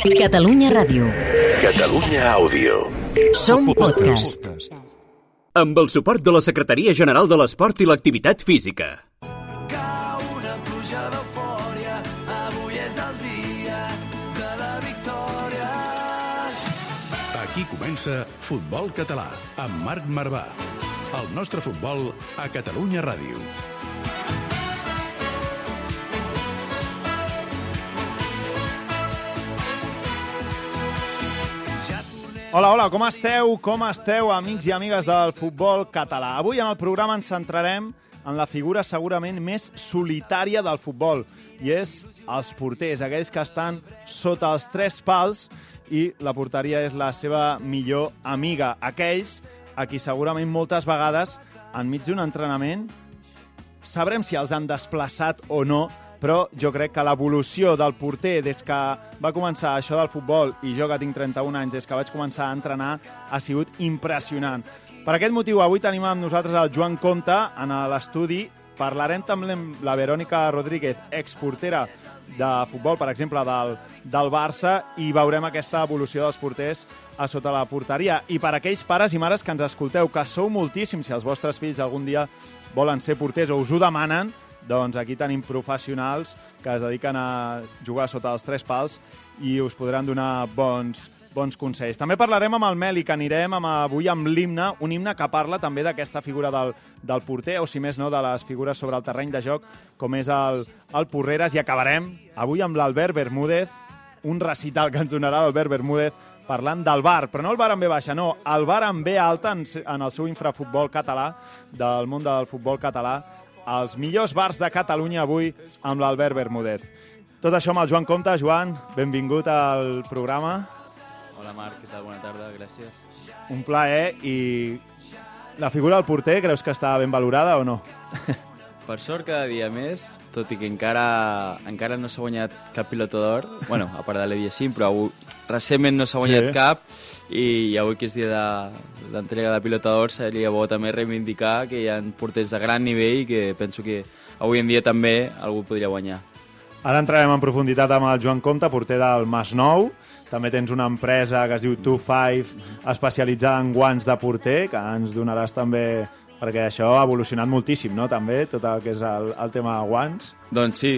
Catalunya Ràdio. Catalunya Àudio. Som podcast. Amb el suport de la Secretaria General de l'Esport i l'Activitat Física. Cau una pluja d'eufòria, avui és el dia de la victòria. Aquí comença Futbol Català, amb Marc Marvà. El nostre futbol a Catalunya Ràdio. Hola, hola, com esteu? Com esteu, amics i amigues del futbol català? Avui en el programa ens centrarem en la figura segurament més solitària del futbol, i és els porters, aquells que estan sota els tres pals i la porteria és la seva millor amiga. Aquells a qui segurament moltes vegades, enmig d'un entrenament, sabrem si els han desplaçat o no, però jo crec que l'evolució del porter des que va començar això del futbol i jo que tinc 31 anys, des que vaig començar a entrenar, ha sigut impressionant. Per aquest motiu, avui tenim amb nosaltres el Joan Comte en l'estudi. Parlarem també amb la Verònica Rodríguez, exportera de futbol, per exemple, del, del Barça, i veurem aquesta evolució dels porters a sota la porteria. I per aquells pares i mares que ens escolteu, que sou moltíssims, si els vostres fills algun dia volen ser porters o us ho demanen, doncs aquí tenim professionals que es dediquen a jugar sota els tres pals i us podran donar bons, bons consells. També parlarem amb el Meli, que anirem amb, avui amb l'himne, un himne que parla també d'aquesta figura del, del porter, o si més no, de les figures sobre el terreny de joc, com és el, el Porreres, i acabarem avui amb l'Albert Bermúdez, un recital que ens donarà l'Albert Bermúdez parlant del bar, però no el bar amb B baixa, no, el bar amb B alta en, en el seu infrafutbol català, del món del futbol català, els millors bars de Catalunya avui amb l'Albert Bermúdez. Tot això amb el Joan Comte. Joan, benvingut al programa. Hola Marc, què tal? Bona tarda, gràcies. Un plaer i la figura del porter creus que està ben valorada o no? Per sort cada dia més, tot i que encara encara no s'ha guanyat cap pilota d'or, bueno, a part de l'Eviasim, però avui, recentment no s'ha guanyat Sí. cap i avui que és dia de l'entrega de pilota d'or seria bo també reivindicar que hi ha porters de gran nivell i que penso que avui en dia també algú podria guanyar. Ara entrarem en profunditat amb el Joan Comte, porter del Masnou. També tens una empresa que es diu 25, especialitzada en guants de porter, que ens donaràs també perquè això ha evolucionat moltíssim, no?, també, tot el que és el, el tema de guants. Doncs sí,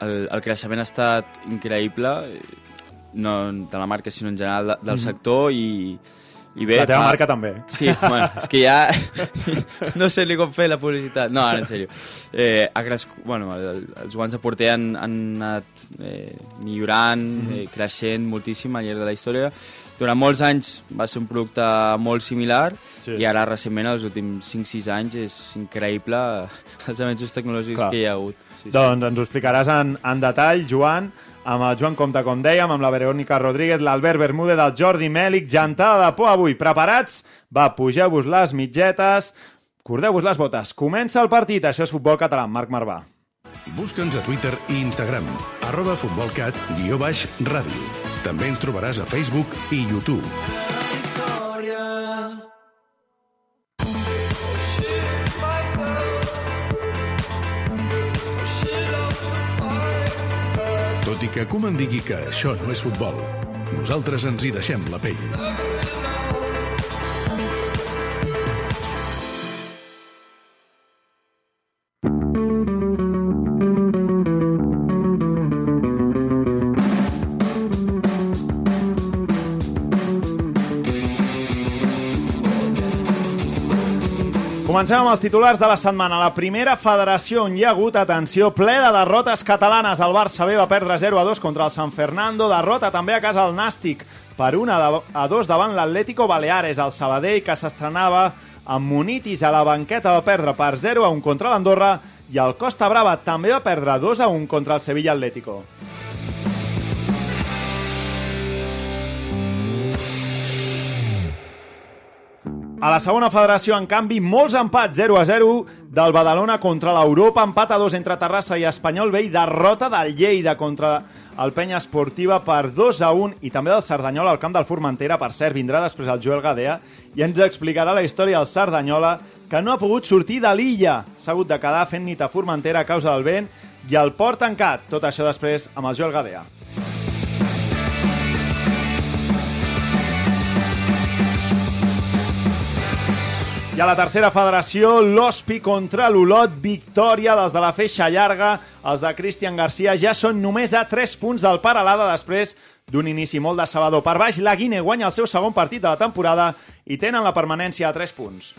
el, el creixement ha estat increïble, no de la marca sinó en general de, del sector i, i bé... la teva fa- marca també. Sí, bueno, és que ja no sé ni com fer la publicitat. No, ara, en sèrio. Eh, ha bueno, el, els guants de porter han, han anat eh, millorant, eh, creixent moltíssim al llarg de la història. Durant molts anys va ser un producte molt similar Sí. i ara recentment, els últims 5-6 anys, és increïble els avenços tecnològics Clar. que hi ha hagut. Sí, sí. Doncs ens ho explicaràs en, en detall, Joan, amb el Joan Comte, com dèiem, amb la Verònica Rodríguez, l'Albert Bermúdez, el Jordi Mèlic, gentada de por avui. Preparats? Va, pugeu-vos les mitgetes, cordeu-vos les botes. Comença el partit, això és Futbol Català, Marc Marvà. Busca'ns a Twitter i Instagram, arroba futbolcat, guió baix, ràdio. També ens trobaràs a Facebook i YouTube. Tot i que Koeman digui que això no és futbol, nosaltres ens hi deixem la pell. Comencem amb els titulars de la setmana. La primera federació on hi ha hagut, atenció, ple de derrotes catalanes. El Barça B va perdre 0 a 2 contra el San Fernando. Derrota també a casa del Nàstic per 1 a 2 davant l'Atlético Baleares. El Sabadell, que s'estrenava amb Munitis a la banqueta, va perdre per 0 a 1 contra l'Andorra. I el Costa Brava també va perdre 2 a 1 contra el Sevilla Atlético. A la segona federació, en canvi, molts empats 0 a 0 del Badalona contra l'Europa, empat a 2 entre Terrassa i Espanyol i derrota del Lleida contra el Penya Esportiva per 2 a 1 i també del Cerdanyola al camp del Formentera, per cert, vindrà després el Joel Gadea i ens explicarà la història del Cerdanyola que no ha pogut sortir de l'illa. S'ha hagut de quedar fent nit a Formentera a causa del vent i el port tancat. Tot això després amb el Joel Gadea. I a la tercera federació, l'Hospi contra l'Olot, victòria dels de la feixa llarga. Els de Cristian Garcia ja són només a 3 punts del Paralada després d'un inici molt decebedor. Per baix, la Guine guanya el seu segon partit de la temporada i tenen la permanència a 3 punts.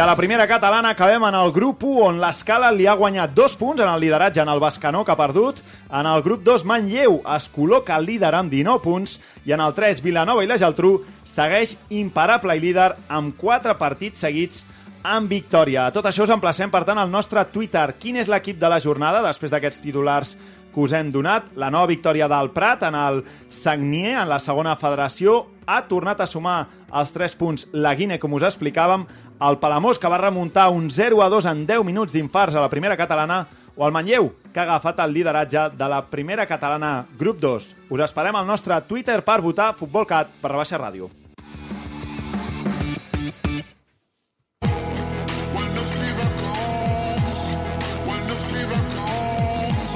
A la primera catalana acabem en el grup 1, on l'Escala li ha guanyat dos punts en el lideratge en el Bascanó, que ha perdut. En el grup 2, Manlleu es col·loca líder amb 19 punts. I en el 3, Vilanova i la Geltrú segueix imparable i líder amb 4 partits seguits amb victòria. A tot això us emplacem, per tant, al nostre Twitter. Quin és l'equip de la jornada, després d'aquests titulars que us hem donat? La nova victòria del Prat en el Sagnier, en la segona federació, ha tornat a sumar els 3 punts la Guine, com us explicàvem, el Palamós, que va remuntar un 0 a 2 en 10 minuts d'infarts a la primera catalana, o el Manlleu, que ha agafat el lideratge de la primera catalana grup 2. Us esperem al nostre Twitter per votar FutbolCat per rebaixa ràdio.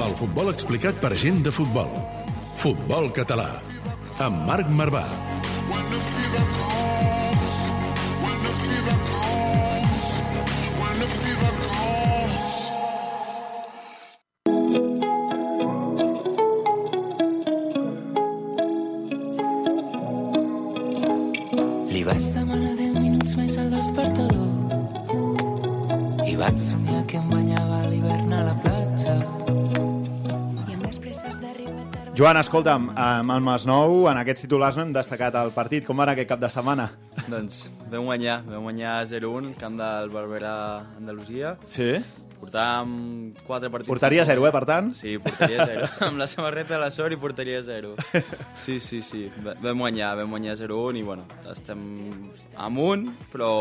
El futbol explicat per gent de futbol. Futbol català. Amb Marc Marvà. Li Joan, escolta'm, amb el Masnou, en aquests titulars no hem destacat el partit. Com va anar aquest cap de setmana? Doncs vam guanyar, vam guanyar 0-1 al camp del Barberà Andalusia. Sí? Portàvem 4 partits... Portaria sense zero, eh, per tant? Sí, portaria zero. amb la samarreta de la sort i portaria zero. Sí, sí, sí. Va- Vam guanyar, vam guanyar 0-1 i, bueno, estem amunt, però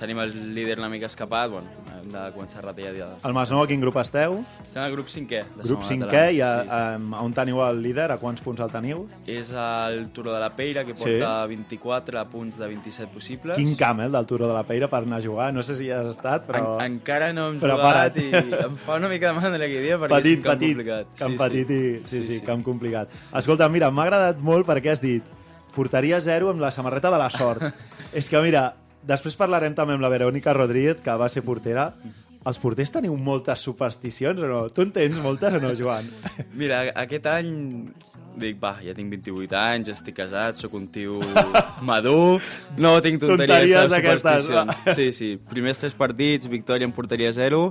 tenim el líder una mica escapat, bueno, de començar a retallar dia. El Masnou, a quin grup esteu? Estem al grup 5è. De Grup segona 5è, i a, catalana, a, on teniu el líder? A quants punts el teniu? sí. És el Turó de la Peira, que Sí. porta 24 punts de 27 possibles. Quin camp, eh, el del Turó de la Peira, per anar a jugar? No sé si has estat, però... En, encara no hem Prepara't. jugat i em fa una mica de mandra aquell dia perquè petit, és un camp petit, complicat. camp petit i... Sí, sí, sí. camp complicat. Escolta, mira, m'ha agradat molt perquè has dit portaria zero amb la samarreta de la sort. És que, mira, després parlarem també amb la Verònica Rodríguez, que va ser portera. Els porters teniu moltes supersticions o no? Tu en tens moltes o no, Joan? Mira, aquest any dic, va, ja tinc 28 anys, estic casat, sóc un tio madur, no tinc tonteries, Tonteries de supersticions. Sí, sí, primers tres partits, victòria en porteria 0,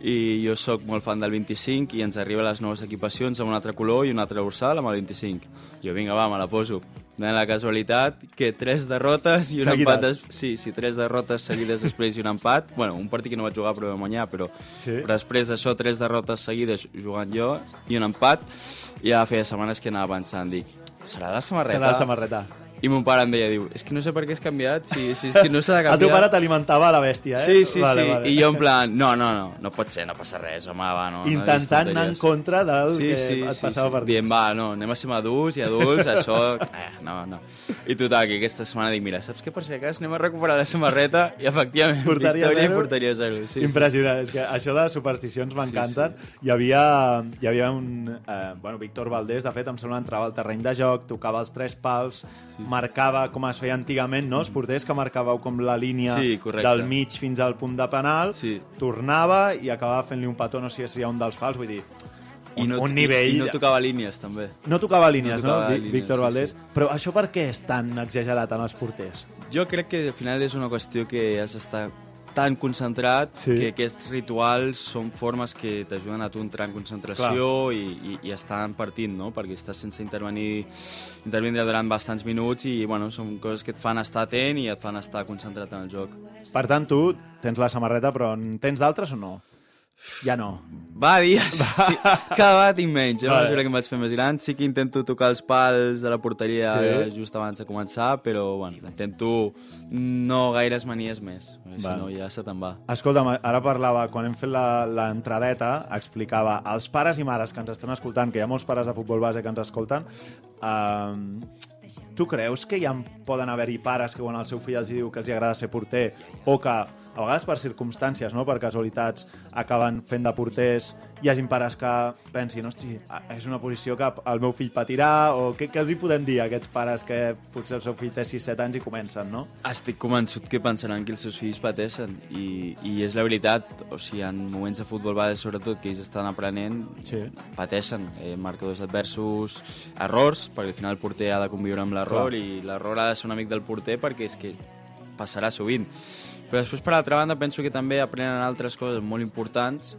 i jo sóc molt fan del 25 i ens arriben les noves equipacions amb un altre color i un altre dorsal amb el 25. Jo, vinga, va, me la poso. De la casualitat que tres derrotes i un Seguides. empat... Des... Sí, sí, tres derrotes seguides després i un empat. Bueno, un partit que no vaig jugar però vam guanyar, però, Sí. però després d'això tres derrotes seguides jugant jo i un empat. I ja feia setmanes que anava pensant, dic, serà la samarreta? Serà la samarreta. I mon pare em deia, diu, és que no sé per què has canviat, si, si és que no s'ha de canviar. El teu pare t'alimentava la bèstia, eh? Sí, sí, vale, sí. Vale. I jo en plan, no, no, no, no pot ser, no passa res, home, va, no. Intentant no anar en contra del sí, que sí, et sí, passava sí. per dins. Dient, va, no, anem a ser madurs i adults, això... Eh, no, no. I total, que aquesta setmana dic, mira, saps què, per si cas anem a recuperar la samarreta i efectivament, Portaria victòria zero. i portaria zero. Sí, Impressionant, és que això de supersticions m'encanten. Hi, havia, hi havia un... Eh, bueno, Víctor Valdés, de fet, em sembla, entrava al terreny de joc, tocava els tres pals, marcava com es feia antigament, no? Els porters que marcàveu com la línia Sí, correcte. del mig fins al punt de penal, Sí. tornava i acabava fent-li un petó, no sé si hi ha un dels pals, vull dir, I no, un nivell... I, i no tocava línies, també. no tocava línies, no? tocava Vi- línies, Víctor sí, Valdés. sí. Però això per què és tan exagerat en els porters? Jo crec que al final és una qüestió que has d'estar tan concentrat Sí. que aquests rituals són formes que t'ajuden a tu entrar en concentració i, i, i estar partint, no? Perquè estàs sense intervenir intervindre durant bastants minuts i bueno, són coses que et fan estar atent i et fan estar concentrat en el joc. Per tant, tu tens la samarreta, però en tens d'altres o no? Ja no. Va, dies! Cada vegada tinc menys, eh? Vale. A mesura que em vaig fer més gran. Sí que intento tocar els pals de la porteria Sí. just abans de començar, però bueno, intento no gaires manies més, si no ja se te'n va. Escolta'm, ara parlava, quan hem fet la- l'entradeta, explicava als pares i mares que ens estan escoltant, que hi ha molts pares de futbol base que ens escolten, eh, tu creus que ja poden haver-hi pares que quan el seu fill els diu que els agrada ser porter o que a vegades per circumstàncies, no? per casualitats, acaben fent de porters, hi hagin pares que pensin, hosti, és una posició que el meu fill patirà, o què, què els hi podem dir a aquests pares que potser el seu fill té 6-7 anys i comencen, no? Estic convençut que pensaran que els seus fills pateixen i, i és la veritat, o sigui, en moments de futbol base, sobretot, que ells estan aprenent, Sí. pateixen eh, marcadors adversos, errors, perquè al final el porter ha de conviure amb l'error i l'error ha de ser un amic del porter perquè és que passarà sovint. Però després, per l'altra banda, penso que també aprenen altres coses molt importants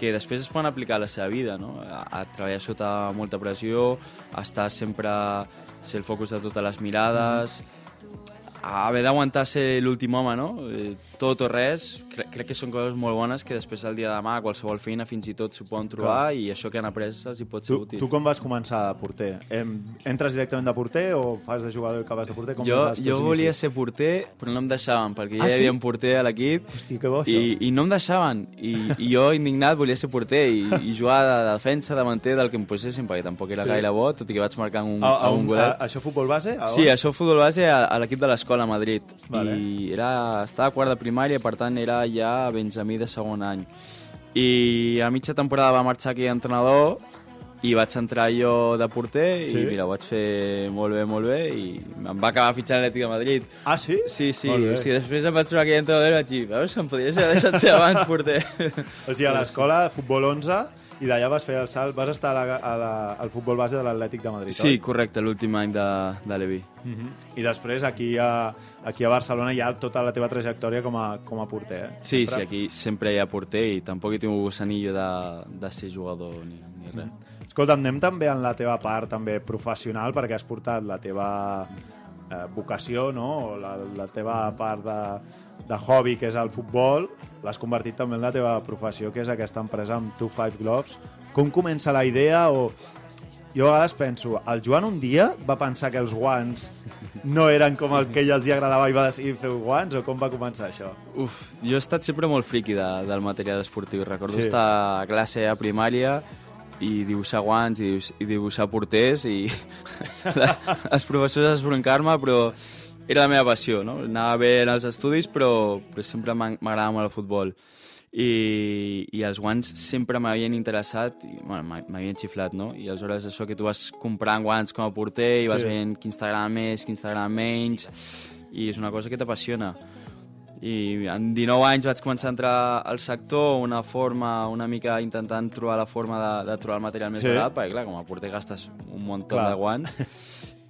que després es poden aplicar a la seva vida, no? A, a treballar sota molta pressió, a estar sempre ser el focus de totes les mirades, haver d'aguantar ser l'últim home, no? Eh, Tot o res, crec, crec que són coses molt bones que després el dia de demà, a qualsevol feina, fins i tot s'ho poden trobar i això que han après els hi pot ser Tu, útil. tu com vas començar de porter? Em, entres directament de porter o fas de jugador i acabes de porter? Com jo, jo volia inicis? ser porter, però no em deixaven, perquè Ah, ja hi sí? havia un porter a l'equip i, i no em deixaven. I, I jo, indignat, volia ser porter i, i jugar de defensa, davanter, del que em posessin, perquè tampoc era Sí. gaire bo, tot i que vaig marcar un, A, a, un un, golet. a, això futbol base? A Sí, això futbol base a, a l'equip de l'escola a Madrid. Vale. I era, estava a quart de primària, per tant era ja Benjamí de segon any. I a mitja temporada va marxar aquell entrenador i vaig entrar jo de porter Sí? i mira, ho vaig fer molt bé, molt bé i em va acabar fitxant l'Atlètic de Madrid. Ah, sí? Sí, sí, o sigui, després em vaig trobar aquell entrenador i vaig dir, veus, em podries haver deixat ser abans porter. O sigui, a l'escola, futbol 11, i d'allà vas fer el salt, vas estar a la, a la, al futbol base de l'Atlètic de Madrid, Sí, oi? correcte, l'últim any de, de Levi. Mhm. I després aquí a, aquí a Barcelona hi ha tota la teva trajectòria com a, com a porter, eh? Sí, Sempre- sí, aquí sempre hi ha porter i tampoc he tingut gossanillo de, de ser jugador ni, ni res. Escolta, anem també en la teva part també professional, perquè has portat la teva eh, vocació, no? la, la teva part de, de hobby, que és el futbol, l'has convertit també en la teva professió, que és aquesta empresa amb Two Five Gloves. Com comença la idea? O... Jo a vegades penso, el Joan un dia va pensar que els guants no eren com el que ell els hi agradava i va decidir fer guants, o com va començar això? Uf, jo he estat sempre molt friqui de, del material esportiu. Recordo Sí. estar a classe a primària i dibuixar guants i, dibuix, i dibuixar porters i els professors esbroncar-me, però era la meva passió, no? Anava bé en els estudis, però, però sempre m'ag- m'agradava molt el futbol. I, i els guants sempre m'havien interessat i bueno, m'havien xiflat, no? I aleshores això que tu vas comprant guants com a porter i vas Sí. veient quins t'agrada més, quins t'agrada menys i és una cosa que t'apassiona i en 19 anys vaig començar a entrar al sector una forma, una mica intentant trobar la forma de, de trobar el material més Sí. barat, perquè clar, com a porter gastes un munt de guants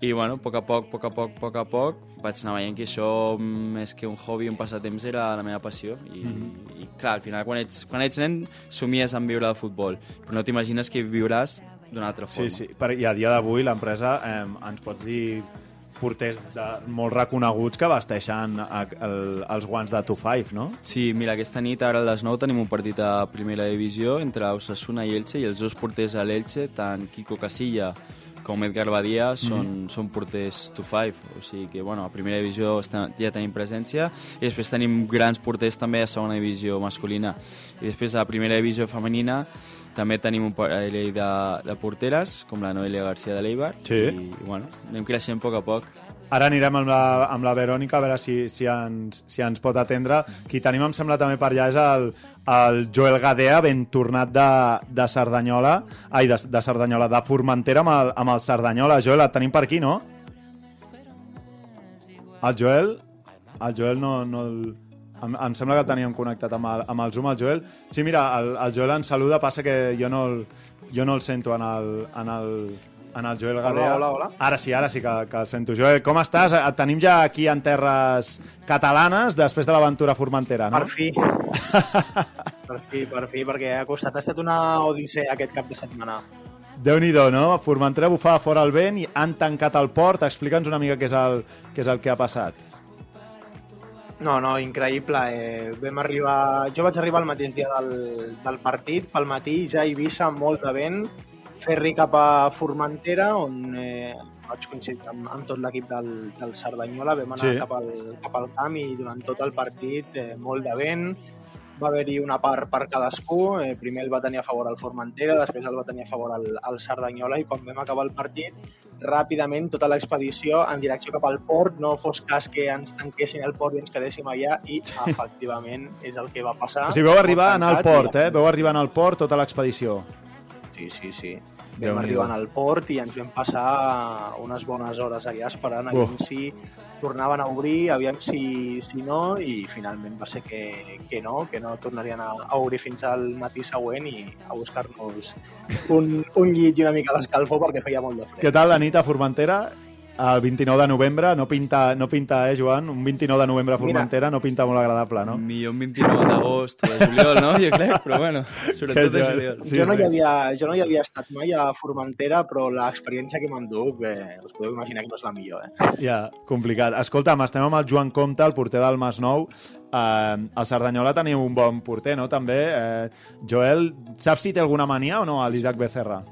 i bueno, a poc a poc, a poc a poc, a poc a poc vaig anar veient que això més que un hobby, un passatemps era la meva passió i, Mhm. i clar, al final quan ets, quan ets nen somies en viure del futbol però no t'imagines que viuràs d'una altra Sí, forma sí. Per, I a dia d'avui l'empresa eh, ens pots dir porters de, molt reconeguts que vesteixen a, el, els guants de 2-5, no? Sí, mira, aquesta nit ara a les 9 tenim un partit a primera divisió entre Osasuna i Elche i els dos porters a l'Elche, tant Kiko Casilla com Edgar Badia, són, són porters to five, o sigui que bueno, a primera divisió està, ja tenim presència i després tenim grans porters també a segona divisió masculina. I després a primera divisió femenina també tenim un parell de, de porteres, com la Noelia García de l'Eibar Sí. i bueno, anem creixent a poc a poc Ara anirem amb la, amb la Verònica a veure si, si, ens, si ens pot atendre. Qui tenim, em sembla, també per allà és el, el Joel Gadea, ben tornat de, de Cerdanyola, ai, de, de Cerdanyola, de Formentera amb el, amb el Cerdanyola. Joel, et tenim per aquí, no? El Joel, el Joel no... no el, em, em sembla que el teníem connectat amb el, amb el Zoom, el Joel. Sí, mira, el, el Joel ens saluda, passa que jo no el, jo no el sento en el, en el, en el Joel Gadea. hola, hola. Ara sí, ara sí que, que el sento. Joel, com estàs? Et tenim ja aquí en terres catalanes després de l'aventura formentera, no? Per fi. per fi, per fi, perquè ha costat. Ha estat una odissea aquest cap de setmana. Déu-n'hi-do, no? Formentera bufava fora el vent i han tancat el port. Explica'ns una mica què és el, què és el que ha passat. No, no, increïble. Eh, vam arribar... Jo vaig arribar el mateix dia del, del partit, pel matí, ja a Eivissa, molt de vent, ferri cap a Formentera, on eh, vaig coincidir amb, amb tot l'equip del, del Cerdanyola, vam anar Sí. cap, al, cap al camp i durant tot el partit eh, molt de vent, va haver-hi una part per cadascú. Eh, primer el va tenir a favor el Formentera, després el va tenir a favor el, el Cerdanyola i quan vam acabar el partit, ràpidament tota l'expedició en direcció cap al port, no fos cas que ens tanquessin el port i ens quedéssim allà i efectivament és el que va passar. O sigui, veu arribar a anar al port, eh? Veu arribar al port tota l'expedició. Sí, sí, sí. Vam arribar al port i ens vam passar unes bones hores allà esperant, aviam Uf. si tornaven a obrir, aviam si, si no, i finalment va ser que, que no, que no tornarien a, a obrir fins al matí següent i a buscar-nos un, un llit i una mica d'escalfor perquè feia molt de fred. Què tal la nit a Formentera? El 29 de novembre, no pinta, no pinta eh, Joan? Un 29 de novembre a Formentera no pinta molt agradable, no? Millor un 29 d'agost o de juliol, no? Jo crec, però bueno, sobretot de juliol. Sí, jo, no. Hi havia, jo no hi havia estat mai a Formentera, però l'experiència que m'enduc, eh, us podeu imaginar que no és la millor. Eh? Ja, complicat. Escolta'm, estem amb el Joan Comte, el porter del Masnou. Eh, al Cerdanyola teniu un bon porter, no? També. Eh, Joel, saps si té alguna mania o no a l'Isaac Becerra?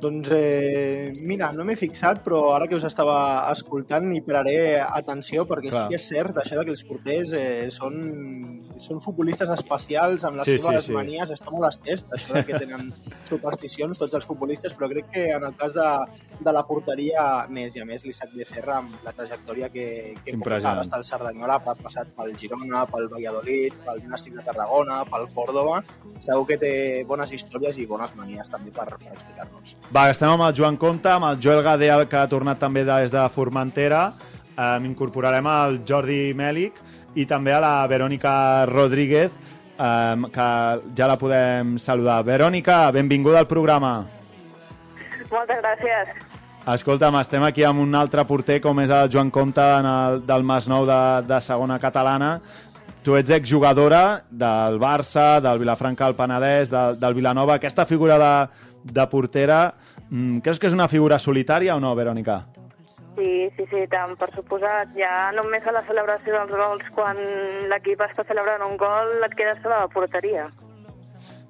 Doncs eh, mira, no m'he fixat, però ara que us estava escoltant hi pararé atenció perquè Clar. sí que és cert això que els porters eh, són, són futbolistes especials amb les Sí, seves sí, sí. manies, està molt estès això de que tenen supersticions tots els futbolistes, però crec que en el cas de, de la porteria n'és, i a més l'Isaac Becerra amb la trajectòria que, que porta, està al Cerdanyola, ha passat pel Girona, pel Valladolid, pel Nàstic de Tarragona, pel Córdoba, segur que té bones històries i bones manies també per, per explicar-nos. Va, estem amb el Joan Comte, amb el Joel Gadea, que ha tornat també des de Formentera. Eh, incorporarem el Jordi Mèlic i també a la Verònica Rodríguez, eh, que ja la podem saludar. Verònica, benvinguda al programa. Moltes gràcies. Escolta'm, estem aquí amb un altre porter com és el Joan Comte en el, del Masnou de, de segona catalana. Tu ets exjugadora del Barça, del Vilafranca del Penedès, del, del Vilanova. Aquesta figura de, de portera, mm, creus que és una figura solitària o no, Verònica? Sí, sí, sí, tant, per suposat. Ja només a la celebració dels gols, quan l'equip està celebrant un gol, et quedes sola a la porteria.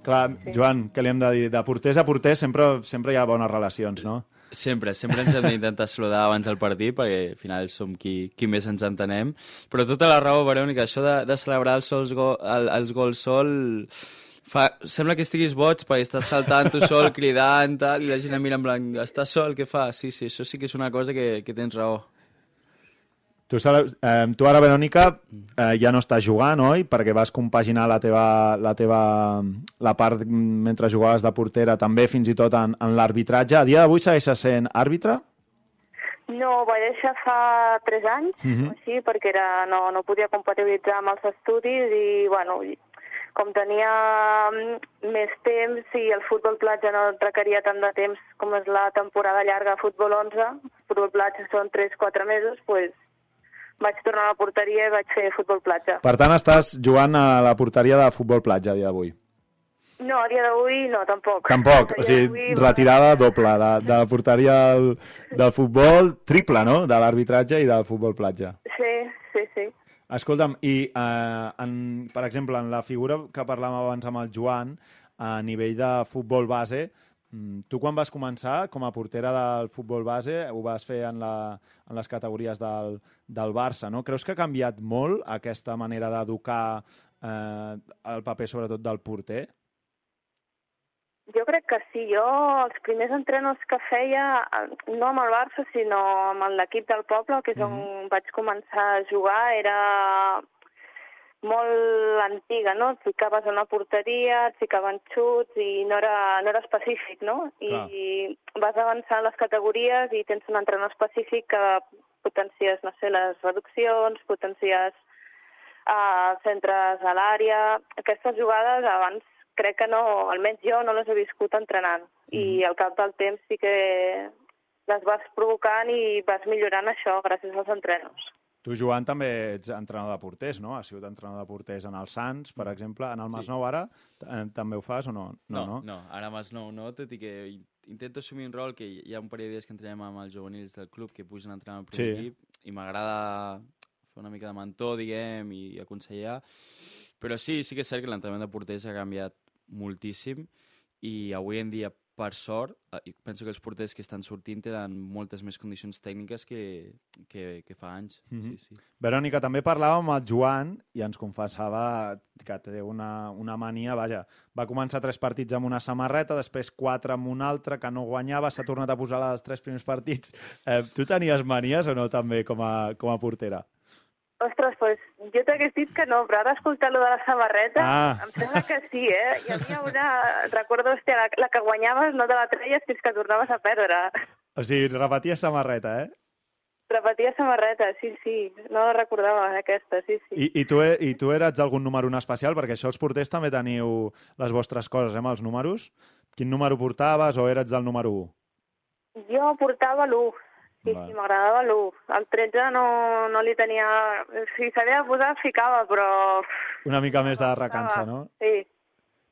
Clar, Joan, què li hem de dir? De porters a porters sempre, sempre hi ha bones relacions, no? Sempre, sempre ens hem d'intentar saludar abans del partit perquè al final som qui, qui més ens entenem. Però tota la raó, Verònica, això de, de celebrar els, sols go, el, els gols sol... Fa, sembla que estiguis boig perquè estàs saltant tu sol, cridant, tal, i la gent em mira en blanc, estàs sol, què fa? Sí, sí, això sí que és una cosa que, que tens raó. Tu, eh, tu ara, Verònica, eh, ja no estàs jugant, oi? Perquè vas compaginar la teva, la teva la part mm, mentre jugaves de portera també fins i tot en, en l'arbitratge. A dia d'avui segueixes sent àrbitre? No, ho vaig deixar fa 3 anys, Mhm. o així, perquè era, no, no podia compatibilitzar amb els estudis i, bueno, com tenia mm, més temps i el futbol platja no requeria tant de temps com és la temporada llarga de futbol 11, futbol platja són 3-4 mesos, pues, vaig tornar a la porteria i vaig fer futbol platja. Per tant, estàs jugant a la porteria de futbol platja a dia d'avui. No, a dia d'avui no, tampoc. Tampoc, o sigui, retirada doble de, de la porteria del, del futbol, triple, no?, de l'arbitratge i del futbol platja. Sí, sí, sí. Escolta'm, i eh, en, per exemple, en la figura que parlàvem abans amb el Joan, a nivell de futbol base, mm, tu quan vas començar com a portera del futbol base ho vas fer en, la, en les categories del, del Barça, no? Creus que ha canviat molt aquesta manera d'educar eh, el paper sobretot del porter? Jo crec que sí. Jo els primers entrenos que feia, eh, no amb el Barça, sinó amb l'equip del poble, que és on vaig començar a jugar, era molt antiga, no? Et ficaves en una porteria, et ficaven xuts i no era, no era específic, no? I vas avançant les categories i tens un entrenador específic que potencies, no sé, les reduccions, potencies uh, centres a l'àrea... Aquestes jugades abans crec que no, almenys jo no les he viscut entrenant. I al cap del temps sí que les vas provocant i vas millorant això gràcies als entrenos. Tu, Joan, també ets entrenador de porters, no? Has sigut entrenador de porters en el Sants, per exemple. En el Masnou ara eh, també ho fas o no? No, no, no. ara més no, no, tot i que in- intento assumir un rol que hi ha un parell de dies que entrenem amb els juvenils del club que pugen a entrenar al primer Sí. equip i m'agrada fer una mica de mentor, diguem, i aconsellar. Però sí, sí que és cert que l'entrenament de porters ha canviat moltíssim i avui en dia per sort, eh, penso que els porters que estan sortint tenen moltes més condicions tècniques que, que, que fa anys. Mm Mhm. -hmm. sí, sí. Verònica, també parlàvem amb el Joan i ens confessava que té una, una mania, vaja, va començar tres partits amb una samarreta, després quatre amb una altra, que no guanyava, s'ha tornat a posar els tres primers partits. Eh, tu tenies manies o no, també, com a, com a portera? Ostres, pues, jo t'hagués dit que no, però ara escoltar lo de la samarreta, Ah. em sembla que sí, eh? Hi havia una... Recordo, hòstia, la, la que guanyaves no te la treies fins que tornaves a perdre. O sigui, repeties samarreta, eh? Repetia samarreta, sí, sí. No la recordava, aquesta, sí, sí. I, i, tu, e- I tu eres d'algun número en especial? Perquè això els porters també teniu les vostres coses, eh, amb els números. Quin número portaves o eres del número 1? Jo portava l'1. Sí, Val. sí, m'agradava l'1. El 13 no, no li tenia... Si s'havia de posar, ficava, però... Una mica més de recança, no? Sí.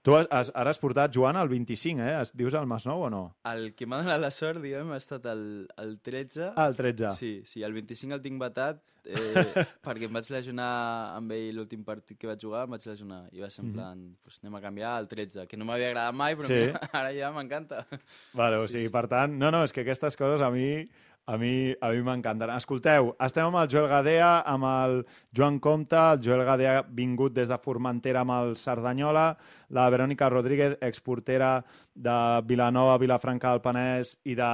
Tu has, has, ara has portat, Joan, el 25, eh? Es, dius el Masnou o no? El que m'ha donat la sort, diguem, ha estat el, el 13. Ah, el 13. Sí, sí, el 25 el tinc batat eh, perquè em vaig lesionar amb ell l'últim partit que vaig jugar, em vaig lesionar i va ser en Mhm. plan, pues anem a canviar el 13, que no m'havia agradat mai, però Sí. mira, ara ja m'encanta. Vale, o sigui, per tant, no, no, és que aquestes coses a mi a mi, a mi. Escolteu, estem amb el Joel Gadea, amb el Joan Comte, el Joel Gadea vingut des de Formentera amb el Cerdanyola, la Verònica Rodríguez, exportera de Vilanova, Vilafranca del Penès i de,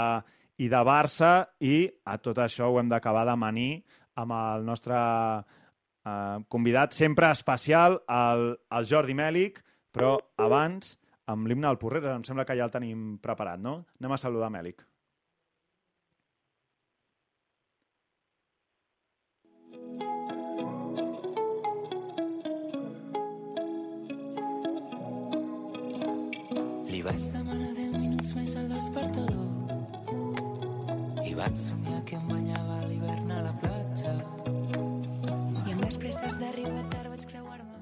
i de Barça, i a tot això ho hem d'acabar d'amanir amb el nostre eh, convidat sempre especial, el, el Jordi Mèlic, però abans, amb l'himne del Porrera, em sembla que ja el tenim preparat, no? Anem a saludar Mèlic. Li vaig demanar 10 minuts més al despertador i vaig somiar que em banyava a l'hivern a la platja. I amb les presses a tard vaig creuar-me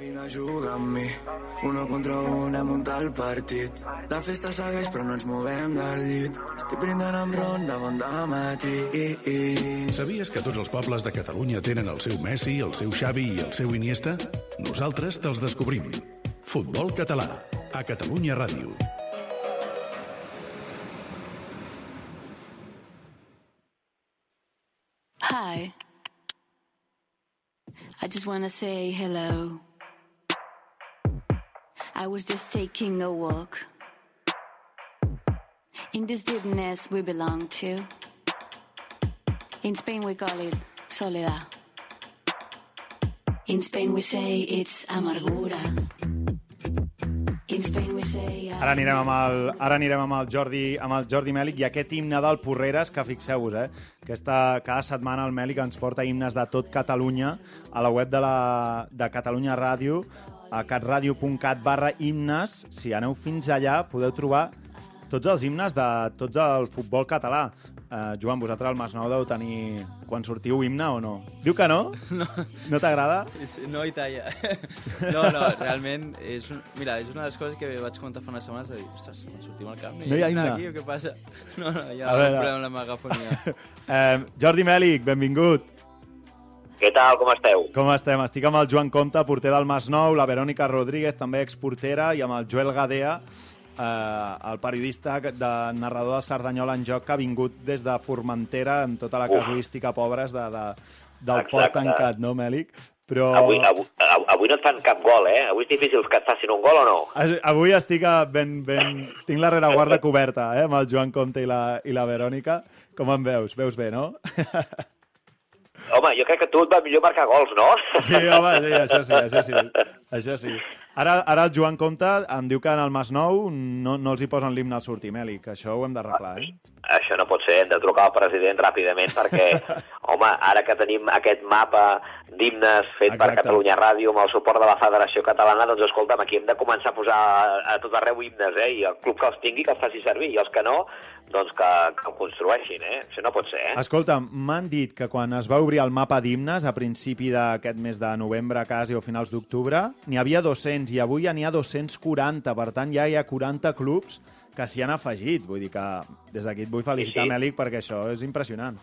Vine a jugar amb mi, uno contra un hem muntat el partit. La festa segueix però no ens movem del llit. Estic brindant amb ron de bon matí. Sabies que tots els pobles de Catalunya tenen el seu Messi, el seu Xavi i el seu Iniesta? Nosaltres te'ls descobrim. Futbol català, a Catalunya Ràdio. Hi. I just want to say hello. I was just taking a walk. In this deepness we belong to. In Spain we call it soledad. In Spain we say it's amargura. Ara anirem amb el, ara anirem amb el Jordi, amb el Jordi Mèlic i aquest himne del Porreres, que fixeu-vos, eh? Aquesta, cada setmana el Mèlic ens porta himnes de tot Catalunya a la web de, la, de Catalunya Ràdio, a catradio.cat barra himnes. Si aneu fins allà podeu trobar tots els himnes de tots el futbol català. Uh, Joan, vosaltres al Masnou deu tenir... Quan sortiu himne o no? Diu que no? No. No t'agrada? És- No i talla. No, no, realment, és, un, mira, és una de les coses que vaig comentar fa unes setmanes de dir, ostres, quan sortim al camp No hi ha himne. aquí o què passa? No, no, hi ha un problema amb la megafonia. Eh, Jordi Mèlic, benvingut. Què tal, com esteu? Com estem? Estic amb el Joan Comte, porter del Masnou, la Verònica Rodríguez, també exportera, i amb el Joel Gadea, eh, el periodista de narrador de Cerdanyola en joc, que ha vingut des de Formentera amb tota la Uf. casuística, pobres, de, de, del Exacte. port tancat, no, Mèlic? Però Avui, avui, avui no et fan cap gol, eh? Avui és difícil que et facin un gol o no? Avui estic a ben, ben... Tinc la rereguarda coberta, eh, amb el Joan Comte i la, i la Verònica. Com em veus? Veus bé, no? Home, jo crec que tu et va millor marcar gols, no? Sí, home, sí, això sí, això sí. Això sí. Ara, ara el Joan Comte em diu que en el Masnou no, no els hi posen l'himne al sortir, Mèlic. Això ho hem d'arreglar, eh? Això no pot ser, hem de trucar al president ràpidament perquè, home, ara que tenim aquest mapa d'himnes fet per Exacte. Catalunya Ràdio amb el suport de la Federació Catalana, doncs escolta'm, aquí hem de començar a posar a, a tot arreu himnes, eh? I el club que els tingui que els faci servir, i els que no, doncs que, que ho construeixin, eh? Això no pot ser, eh? Escolta, m'han dit que quan es va obrir el mapa d'himnes a principi d'aquest mes de novembre, quasi, o finals d'octubre, n'hi havia 200 i avui ja n'hi ha 240. Per tant, ja hi ha 40 clubs que s'hi han afegit. Vull dir que des d'aquí et vull felicitar, Sí, sí. Mèlic, perquè això és impressionant.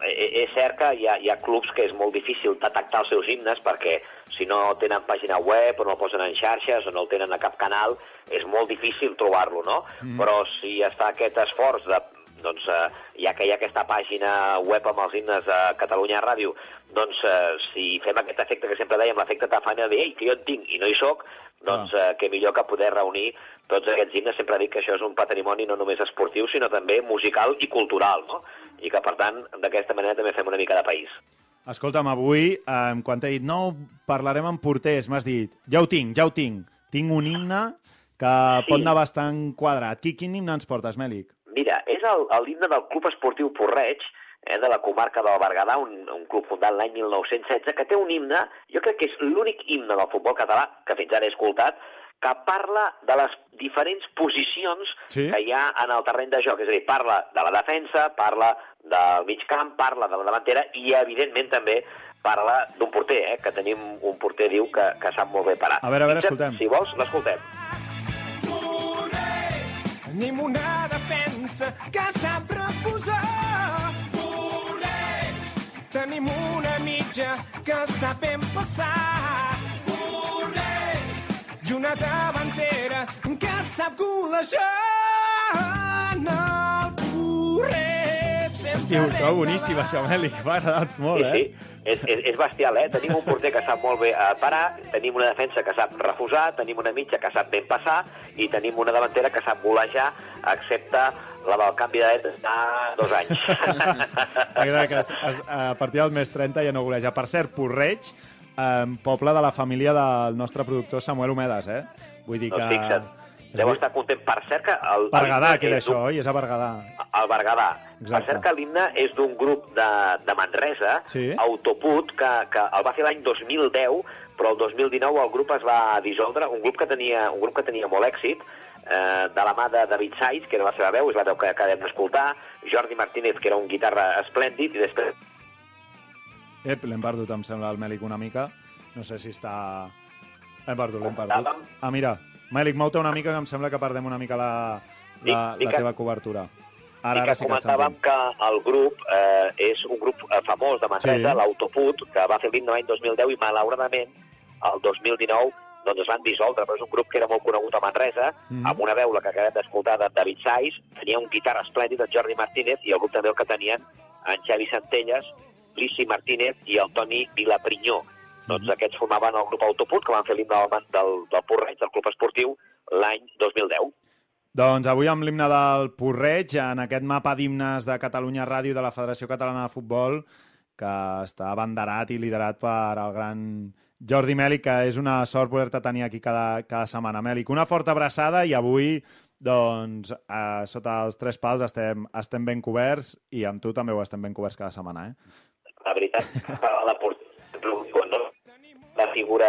Eh, eh, és cert que hi ha, hi ha clubs que és molt difícil detectar els seus himnes perquè si no tenen pàgina web o no el posen en xarxes o no el tenen a cap canal, és molt difícil trobar-lo, no? Mm. Però si es fa aquest esforç de doncs, eh, ja que hi ha aquesta pàgina web amb els himnes de Catalunya Ràdio, doncs eh, si fem aquest efecte que sempre dèiem, l'efecte tafana de ei, que jo en tinc i no hi sóc, doncs eh, que millor que poder reunir tots aquests himnes. Sempre dic que això és un patrimoni no només esportiu, sinó també musical i cultural, no? I que, per tant, d'aquesta manera també fem una mica de país. Escolta'm, avui, eh, quan t'he dit no, parlarem amb porters, m'has dit, ja ho tinc, ja ho tinc. Tinc un himne que Sí. pot anar bastant quadrat. Qui, quin himne ens portes, Mèlic? Mira, és l'himne del Club Esportiu Porreig, eh, de la comarca del Berguedà, un, un club fundat l'any 1916, que té un himne, jo crec que és l'únic himne del futbol català que fins ara he escoltat, que parla de les diferents posicions Sí? que hi ha en el terreny de joc. És a dir, parla de la defensa, parla del mig camp, parla de la davantera i, evidentment, també parla d'un porter, eh, que tenim un porter, diu, que, que sap molt bé parar. A veure, a veure, escoltem. Si vols, l'escoltem. Tenim una que sap refusar. Tenim una mitja que sap ben passar. I una davantera que sap golejar. En el sempre Hòstia, ho trobo boníssim, això, Mèlic. M'ha agradat molt, sí, eh? sí. És, és, és bestial, eh? Tenim un porter que sap molt bé eh, parar, tenim una defensa que sap refusar, tenim una mitja que sap ben passar i tenim una davantera que sap golejar, excepte la del canvi de dret de dos anys. M'agrada que es, es, a partir del mes 30 ja no goleja. Per cert, Porreig, eh, poble de la família del nostre productor Samuel Homedes, eh? Vull dir que... fixa't, deu estar content. Per cert que... El, Berguedà queda d'un- això, oi? És a Berguedà. al Berguedà. Per Exacte. cert que l'himne és d'un grup de, de Manresa, Sí. Autoput, que, que el va fer l'any 2010, però el 2019 el grup es va dissoldre, un grup que tenia, un grup que tenia molt èxit, eh, de la mà de David Saiz, que era la seva veu, és la veu que acabem d'escoltar, Jordi Martínez, que era un guitarra esplèndid, i després Ep, l'hem perdut, em sembla, el Mèlic una mica. No sé si està... L'hem perdut, l'hem perdut. Ah, mira, Mèlic, mou-te una mica, que em sembla que perdem una mica la, la, Dic- dic la que- teva cobertura. i Ara, que ara sí que comentàvem sentim. que el grup eh, és un grup eh, famós de Manresa, Sí. l'Autoput, que va fer l'himne l'any 2010 i malauradament el 2019 doncs es van dissoldre, però és un grup que era molt conegut a Manresa, Mhm. amb una veu, la que acabem d'escoltar, de David Saiz, tenia un guitarra esplèndid, el Jordi Martínez, i el grup també el que tenien en Xavi Centelles, Lissi Martínez i el Toni Vilaprinyó. Doncs aquests formaven el grup Autoput, que van fer l'himne del, del, del Porreig, del club esportiu, l'any 2010. Doncs avui amb l'himne del Porreig, en aquest mapa d'himnes de Catalunya Ràdio de la Federació Catalana de Futbol, que està abanderat i liderat per el gran Jordi Mèlic, que és una sort poder-te tenir aquí cada, cada setmana. Mèlic, una forta abraçada i avui, doncs, eh, sota els tres pals estem, estem ben coberts i amb tu també ho estem ben coberts cada setmana, eh? la veritat, diuen, no? la figura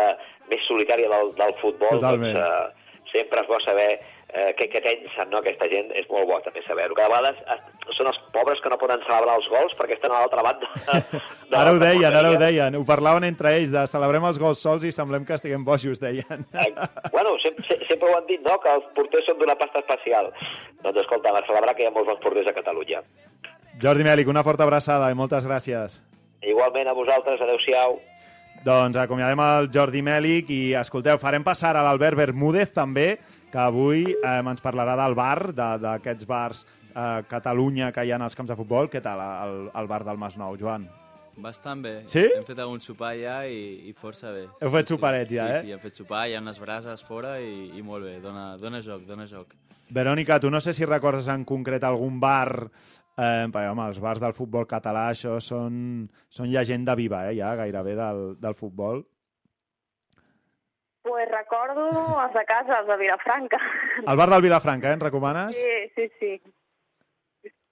més solitària del, del futbol, Totalment. doncs eh, sempre és bo saber eh, què, què pensen, no? Aquesta gent és molt bo també saber-ho. Que a vegades eh, són els pobres que no poden celebrar els gols perquè estan a l'altra banda. De Ara ho deien, ara ho deien. Ho parlaven entre ells, de celebrem els gols sols i semblem que estiguem bojos, deien. Bueno, sempre, sempre ho han dit, no?, que els porters són d'una pasta especial. Doncs escolta, a celebrar que hi ha molts bons porters a Catalunya. Jordi Mèlic, una forta abraçada i moltes gràcies. Igualment a vosaltres, adeu-siau. Doncs acomiadem el Jordi Mèlic i, escolteu, farem passar a l'Albert Bermúdez també, que avui eh, ens parlarà del bar, de- d'aquests bars a eh, Catalunya que hi ha als camps de futbol. Què tal el, el bar del Masnou, Joan? Bastant bé. Sí? Hem fet algun sopar ja i, i força bé. Heu fet soparets ja, sí, eh? Sí, hem fet sopar, hi ha unes brases fora i, i molt bé. Dona, dona joc, dona joc. Verònica, tu no sé si recordes en concret algun bar... Eh, perquè, home, els bars del futbol català, això són, són llegenda viva, eh, ja, gairebé, del, del futbol. Pues recordo els de casa, els de Vilafranca. El bar del Vilafranca, eh, en recomanes? Sí, sí, sí.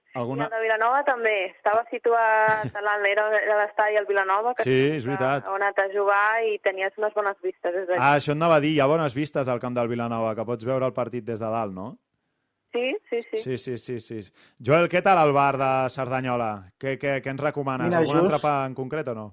I Alguna... el de Vilanova també. Estava situat a l'alt, era, l'estadi al Vilanova, que Sí, és veritat. on anat a jugar i tenies unes bones vistes des d'allà. Ah, això et anava a dir, hi ha bones vistes del camp del Vilanova, que pots veure el partit des de dalt, no? Sí, sí, sí. Sí, sí, sí, sí. Joel, què tal el bar de Cerdanyola? Què, què, què ens recomanes? Mira, Algun just- entrepà en concret o no?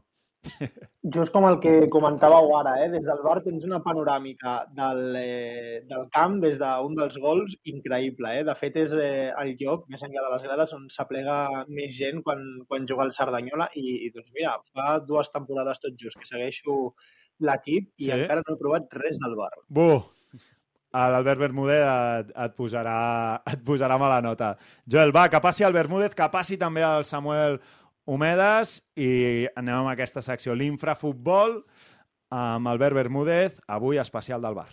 Just com el que comentàveu ara, eh? des del bar tens una panoràmica del, eh, del camp des d'un dels gols increïble. Eh? De fet, és eh, el lloc, més enllà de les grades, on s'aplega més gent quan, quan juga el Cerdanyola i, i doncs mira, fa dues temporades tot just que segueixo l'equip i Sí? encara no he provat res del bar. Bu, l'Albert Bermúdez et, et, posarà, et posarà mala nota. Joel, va, que passi el Bermúdez, que passi també el Samuel Homedes i anem amb aquesta secció, l'infrafutbol amb Albert Bermúdez, avui especial del bar.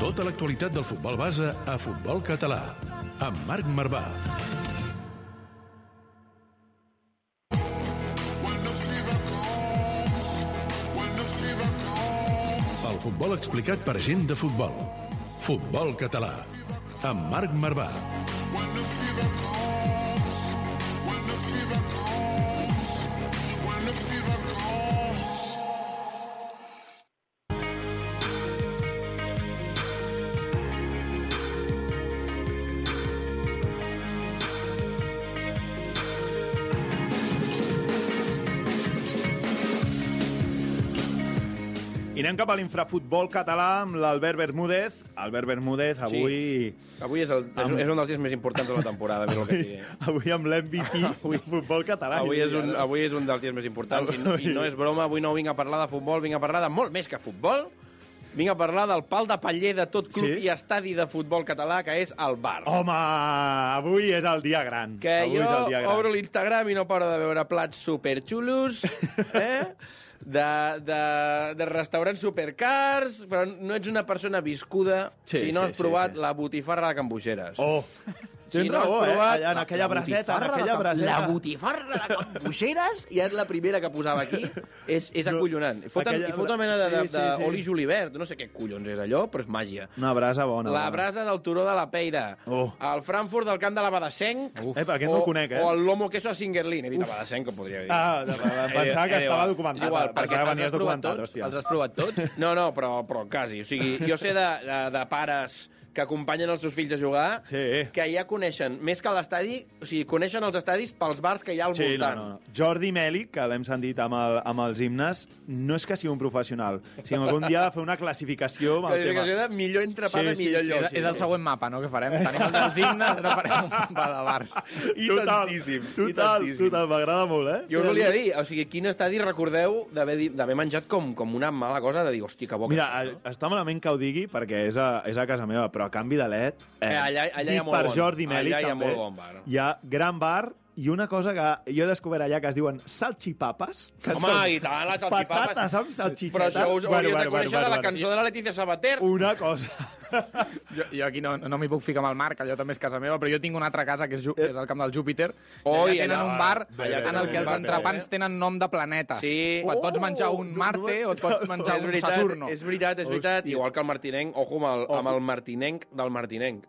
Tota l'actualitat del futbol base a Futbol Català, amb Marc Marvà. Futbol explicat per gent de futbol. Futbol Català, amb Marc Marvà. I anem cap a l'infrafutbol català amb l'Albert Bermúdez. Albert Bermúdez, avui... Avui és, el, és, Amb- és un dels dies més importants de la temporada, el que. Avui amb l'MVP del futbol català. Avui és, un, avui és un dels dies més importants i no, i no és broma, avui no vinc a parlar de futbol, vinc a parlar de molt més que futbol. Vinc a parlar del pal de paller de tot club Sí? i estadi de futbol català, que és el bar. Home, avui és el dia gran. Que avui jo és el dia gran. obro l'Instagram i no paro de veure plats superxulos, eh? De, de, de restaurants supercars, però no ets una persona viscuda Sí, si no sí, has sí, provat sí. la botifarra de Can Buixeres. Oh, Si tens no has raó, eh? Allà en la- aquella la braseta, en aquella braseta. La botifarra de Can Buixeres, ja és la primera que posava aquí, és, és acollonant. I foten, aquella i foten mena de, de, sí, sí, sí. oli julivert, no sé què collons és allò, però és màgia. Una brasa bona. La bona. brasa del turó de la Peira, Oh. el Frankfurt del camp de la Badesenc, Eh, per aquest no el conec, eh? o el lomo queso a Singerlin. He dit a Badesenc, que podria dir. Ah, pensava que Eh, estava igual. documentat. Igual, Pensava perquè que venies has provat documentat, tots? hòstia. Els has provat tots? No, no, però, però quasi. O sigui, jo sé de, de, de pares que acompanyen els seus fills a jugar, sí. que ja coneixen, més que l'estadi, o sigui, coneixen els estadis pels bars que hi ha al Sí, voltant. no, no. Jordi Meli, que l'hem sentit amb, el, amb els himnes, no és que sigui un professional. O sigui, algun dia ha de fer una classificació amb el tema. Classificació de millor entrepà de millor lloc. és, és el següent mapa, no?, que farem. Tenim el dels himnes, ara farem un mapa de bars. I Total, tantíssim. i Total, tantíssim. total, m'agrada molt, eh? Jo us volia dir, o sigui, quin estadi recordeu d'haver menjat com, com una mala cosa de dir, hòstia, que bo que Mira, és, no? a- està malament que ho digui perquè és a, és a casa meva, però a canvi de led... Eh, allà- allà hi ha molt per bon- Jordi Meli, allà hi ha també, molt bon bar. Hi ha gran bar i una cosa que jo he descobert allà que es diuen salchipapes. Que Home, són i tant, les salxipapes. Patates amb salxitxeta. Però això us hauries de conèixer de la cançó de la Letícia Sabater. Una cosa. Jo, jo aquí no, no m'hi puc ficar amb el Marc, allò també és casa meva, però jo tinc una altra casa que és, Ju- que és el camp del Júpiter. I allà tenen allà- un bar allà en el que els entrepans eh? tenen nom de planetes. Sí. O et pots menjar un Marte o et pots menjar és un veritat, Saturno. És veritat, és veritat. Igual que el Martinenc, ojo amb el, amb el Martinenc del Martinenc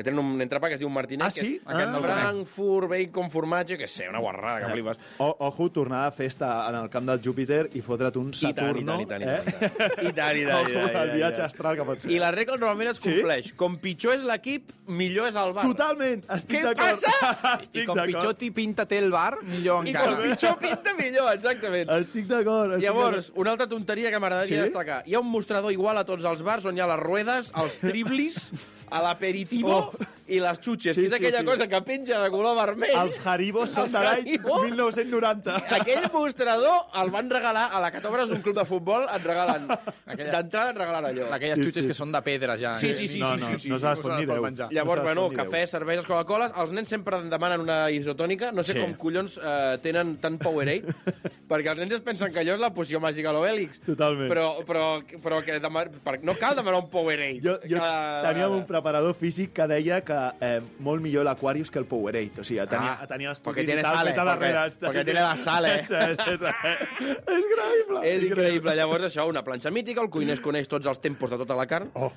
que tenen un entrepà que es diu Martinenc, Ah, sí? que és aquest Ah. no Frankfurt, bacon, formatge, que sé, una guarrada que flipes. O, ojo, tornar de festa en el camp del Júpiter i fotre't un I tant, i Saturno. tant, i tant, i eh? tant. I tant, i tant, i tant, Ojo, i tant, el i viatge astral que pots fer. I la regla normalment es Sí? compleix. Com pitjor és l'equip, millor és el bar. Totalment, estic Què d'acord. passa? I com pitjor t'hi pinta té el bar, millor I encara. com pitjor pinta, millor, exactament. Estic d'acord. Llavors, una altra tonteria que m'agradaria Sí? destacar. Hi ha un mostrador igual a tots els bars on hi ha les ruedes, els triblis, a l'aperitivo Oh. I les xutxes, Sí, que és sí, aquella sí. cosa que penja de color vermell. Els Haribos són de l'any Haribo. 1990. Aquell mostrador el van regalar a la que t'obres un club de futbol, et regalen. D'entrada et regalen allò. Aquelles Sí, xutxes sí. que són de pedra, ja. Sí, sí, sí, No, sí, no, sí, sí, no no ni se les pot Déu. menjar. Llavors, No bueno, ni cafè, cerveses, Coca-Coles, els nens sempre en demanen una isotònica, no sé Sí. com collons eh, tenen tant Powerade, perquè els nens es pensen que allò és la poció màgica a l'Obèlix. Totalment. Però, però, però que demà, no cal demanar un Powerade. Jo, jo cada teníem un preparador físic que deia que eh, molt millor l'Aquarius que el Powerade. O sigui, tenia, Ah, tenia estudis i tal, sale, porque- darrere. porque tiene la sale. És, és, és, és increïble. És increïble. Llavors, això, una planxa mítica, el cuiner es coneix tots els tempos de tota la carn. Oh.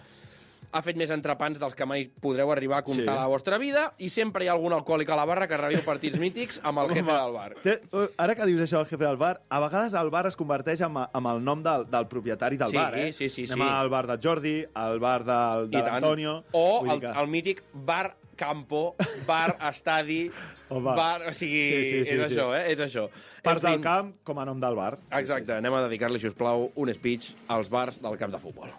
Ha fet més entrepans dels que mai podreu arribar a comptar Sí. a la vostra vida i sempre hi ha algun alcohòlic a la barra que reviu partits mítics amb el jefe del bar. Té, eh, ara que dius això del jefe del bar, a vegades el bar es converteix amb, el nom del, del propietari del Sí, bar, eh? sí, sí, sí. Anem al bar del Jordi, al bar del, de l'Antonio... O el, que- el mític bar campo, bar estadi, Home. bar... O sigui, Sí, sí, sí, és sí. això, eh? És això. Part En del fin, camp com a nom del bar. Sí, Exacte, anem a dedicar-li, si us plau, un speech als bars del camp de futbol.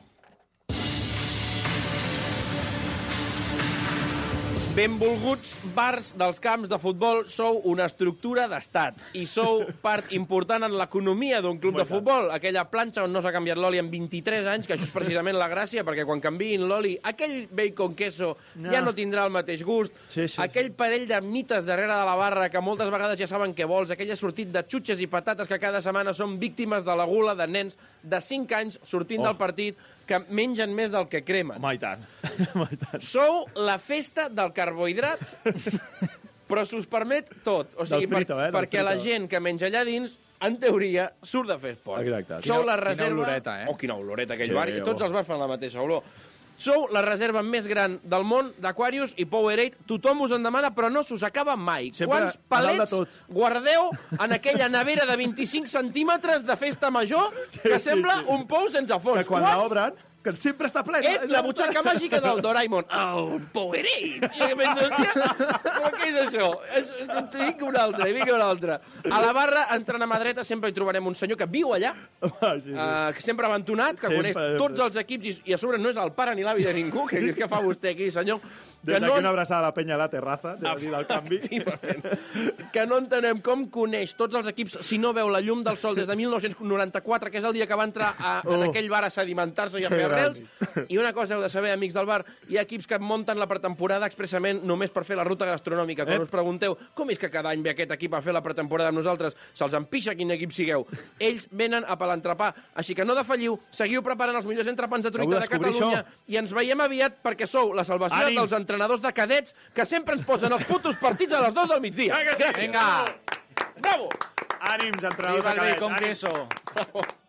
Benvolguts bars dels camps de futbol, sou una estructura d'estat i sou part important en l'economia d'un club de futbol. Aquella planxa on no s'ha canviat l'oli en 23 anys, que això és precisament la gràcia, perquè quan canviïn l'oli, aquell bacon queso No. ja no tindrà el mateix gust. Sí, sí, aquell parell de mites darrere de la barra que moltes vegades ja saben què vols, aquella sortit de xutxes i patates que cada setmana són víctimes de la gula de nens de 5 anys sortint Oh. del partit que mengen més del que cremen. Home, i tant. Home, i tant. Sou la festa del carbohidrat, però s'us permet tot. O sigui, frito, eh, del perquè la frito. gent que menja allà dins, en teoria, surt de fer esport. Exacte. Sou Quina- la quina reserva... oloreta, eh? Oh, quina oloreta, aquell Sí, bar. I tots els bars fan la mateixa olor. Sou la reserva més gran del món d'Aquarius i Powerade. Tothom us en demana, però no s'us acaba mai. Sempre Quants palets tot. guardeu en aquella nevera de 25 centímetres de festa major que sí, sembla sí. un pou sense fons? Que quan Quants que sempre està plena. és la butxaca màgica del Doraemon. El Powerade. I jo penso, hòstia, però què és això? És, vinc un altre, vinc un altre. A la barra, entrant a mà dreta, sempre hi trobarem un senyor que viu allà, Sí, sí. uh, que sempre aventonat, que Sempre, coneix sempre. tots els equips, i, i a sobre no és el pare ni l'avi de ningú, que què fa vostè aquí, senyor? Des Que d'aquí no, una abraçada a la penya a la terrassa, des d'aquí del canvi. que no entenem com coneix tots els equips si no veu la llum del sol des de 1994, que és el dia que va entrar a, en Oh. aquell bar a sedimentar-se i a Que fer gran. arrels. I una cosa heu de saber, amics del bar, hi ha equips que munten la pretemporada expressament només per fer la ruta gastronòmica. Quan Ep. us pregunteu com és que cada any ve aquest equip a fer la pretemporada amb nosaltres, se'ls empixa quin equip sigueu. Ells venen a per l'entrepà, així que no defalliu, seguiu preparant els millors entrepans de truita de Catalunya això. i ens veiem aviat perquè sou la salvació Ànims. dels entrenadors de cadets que sempre ens posen els putos partits a les 2 del migdia. Vinga! Bravo! Ànims, entrenadors Viva de el cadet. bacon ànims. queso!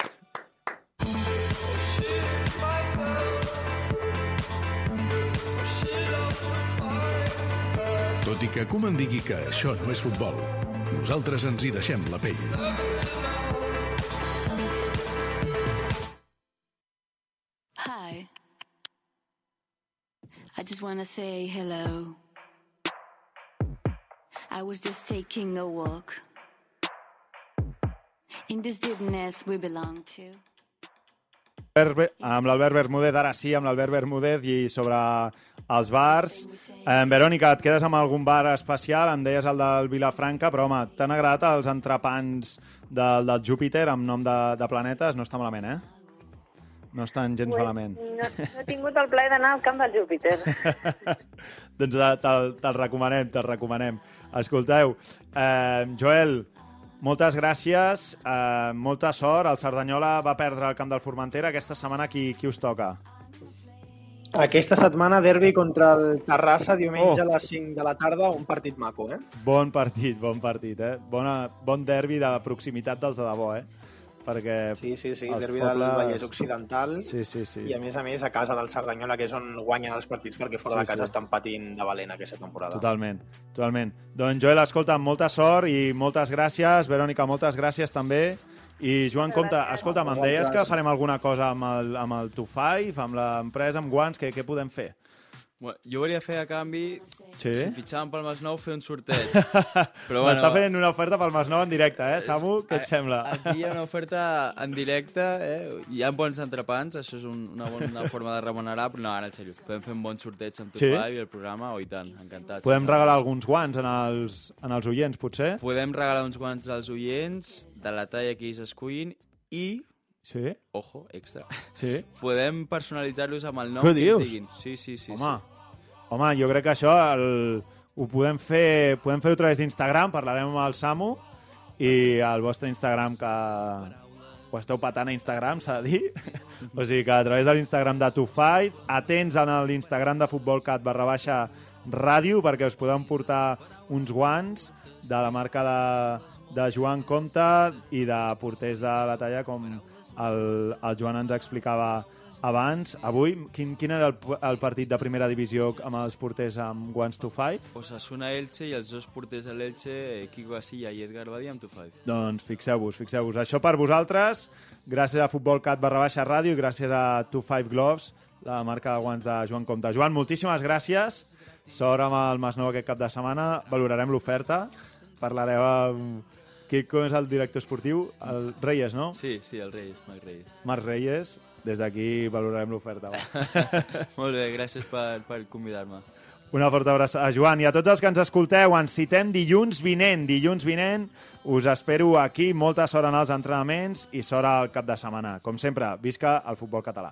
Tot i que Koeman digui que això no és futbol, nosaltres ens hi deixem la pell. Hi. I just want to say hello. I was just taking a walk. In this deepness we belong to. Amb l'Albert Bermúdez, ara sí, amb l'Albert Bermúdez i sobre els bars. Eh, Verònica, et quedes amb algun bar especial? Em deies el del Vilafranca, però home, t'han agradat els entrepans del, del Júpiter amb nom de, de planetes? No està malament, eh? No estan gens malament. No, no he tingut el plaer d'anar al camp del Júpiter. doncs te- te'l te recomanem, te'l recomanem. Escolteu, eh, Joel, moltes gràcies, eh, molta sort. El Cerdanyola va perdre el camp del Formentera. Aquesta setmana qui, qui us toca? Aquesta setmana, derbi contra el Terrassa, diumenge Oh. a les 5 de la tarda, un partit maco, eh? Bon partit, bon partit, eh? Bona, bon derbi de proximitat dels de debò, eh? Perquè Sí, sí, sí, derbi del pobles- Vallès Occidental. Sí, sí, sí. I a més a més a casa del Cerdanyola, que és on guanyen els partits, perquè fora Sí, de casa sí. estan patint de valent aquesta temporada. Totalment, totalment. Doncs Joel, escolta, molta sort i moltes gràcies. Verònica, moltes gràcies també. I Joan Comte, escolta, me'n deies que farem alguna cosa amb el, amb el 2-5, amb l'empresa, amb guants, què, què podem fer? Bueno, jo volia fer a canvi, Sí? si em fitxaven pel Masnou, fer un sorteig. Però bueno, M'està fent una oferta pel Masnou en directe, eh? Samu, què et sembla? Aquí hi ha una oferta en directe, eh? hi ha bons entrepans, això és un, una bona forma de remunerar, però no, ara, en sèrio, podem fer un bon sorteig amb tu Sí? i el programa, oh, i tant, encantats. Podem regalar alguns guants en els, en els oients, potser? Podem regalar uns guants als oients de la talla que ells escullin i, Sí? ojo, extra, Sí? podem personalitzar-los amb el nom Què que dius? ells diguin. Sí, sí, sí. Home, home, jo crec que això el, ho podem fer, podem fer a través d'Instagram, parlarem amb el Samu i el vostre Instagram que ho esteu patant a Instagram, s'ha de dir. o sigui que a través de l'Instagram de 25, atents en l'Instagram de Futbolcat barra baixa ràdio perquè us podem portar uns guants de la marca de, de Joan Comte i de porters de la talla com el, el Joan ens explicava abans. Avui, quin, quin era el, el partit de primera divisió amb els porters amb guants to five? Osasuna Elche i els dos porters de l'Elche, Quico Asilla i Edgar Badia amb tu five. Doncs fixeu-vos, fixeu-vos. Això per vosaltres, gràcies a Futbolcat barra baixa ràdio i gràcies a Two Five Gloves, la marca de guants de Joan Comte. Joan, moltíssimes gràcies. Sort amb el Masnou aquest cap de setmana. Valorarem l'oferta. Parlareu amb... Qui, com és el director esportiu? El Reyes, no? Sí, sí, el Reyes, Marc Reyes. Marc Reyes. Des d'aquí valorarem l'oferta. Molt bé, gràcies per, per convidar-me. Una forta abraçada, Joan. I a tots els que ens escolteu, ens citem dilluns vinent. Dilluns vinent us espero aquí. Molta sort en els entrenaments i sort al cap de setmana. Com sempre, visca el futbol català.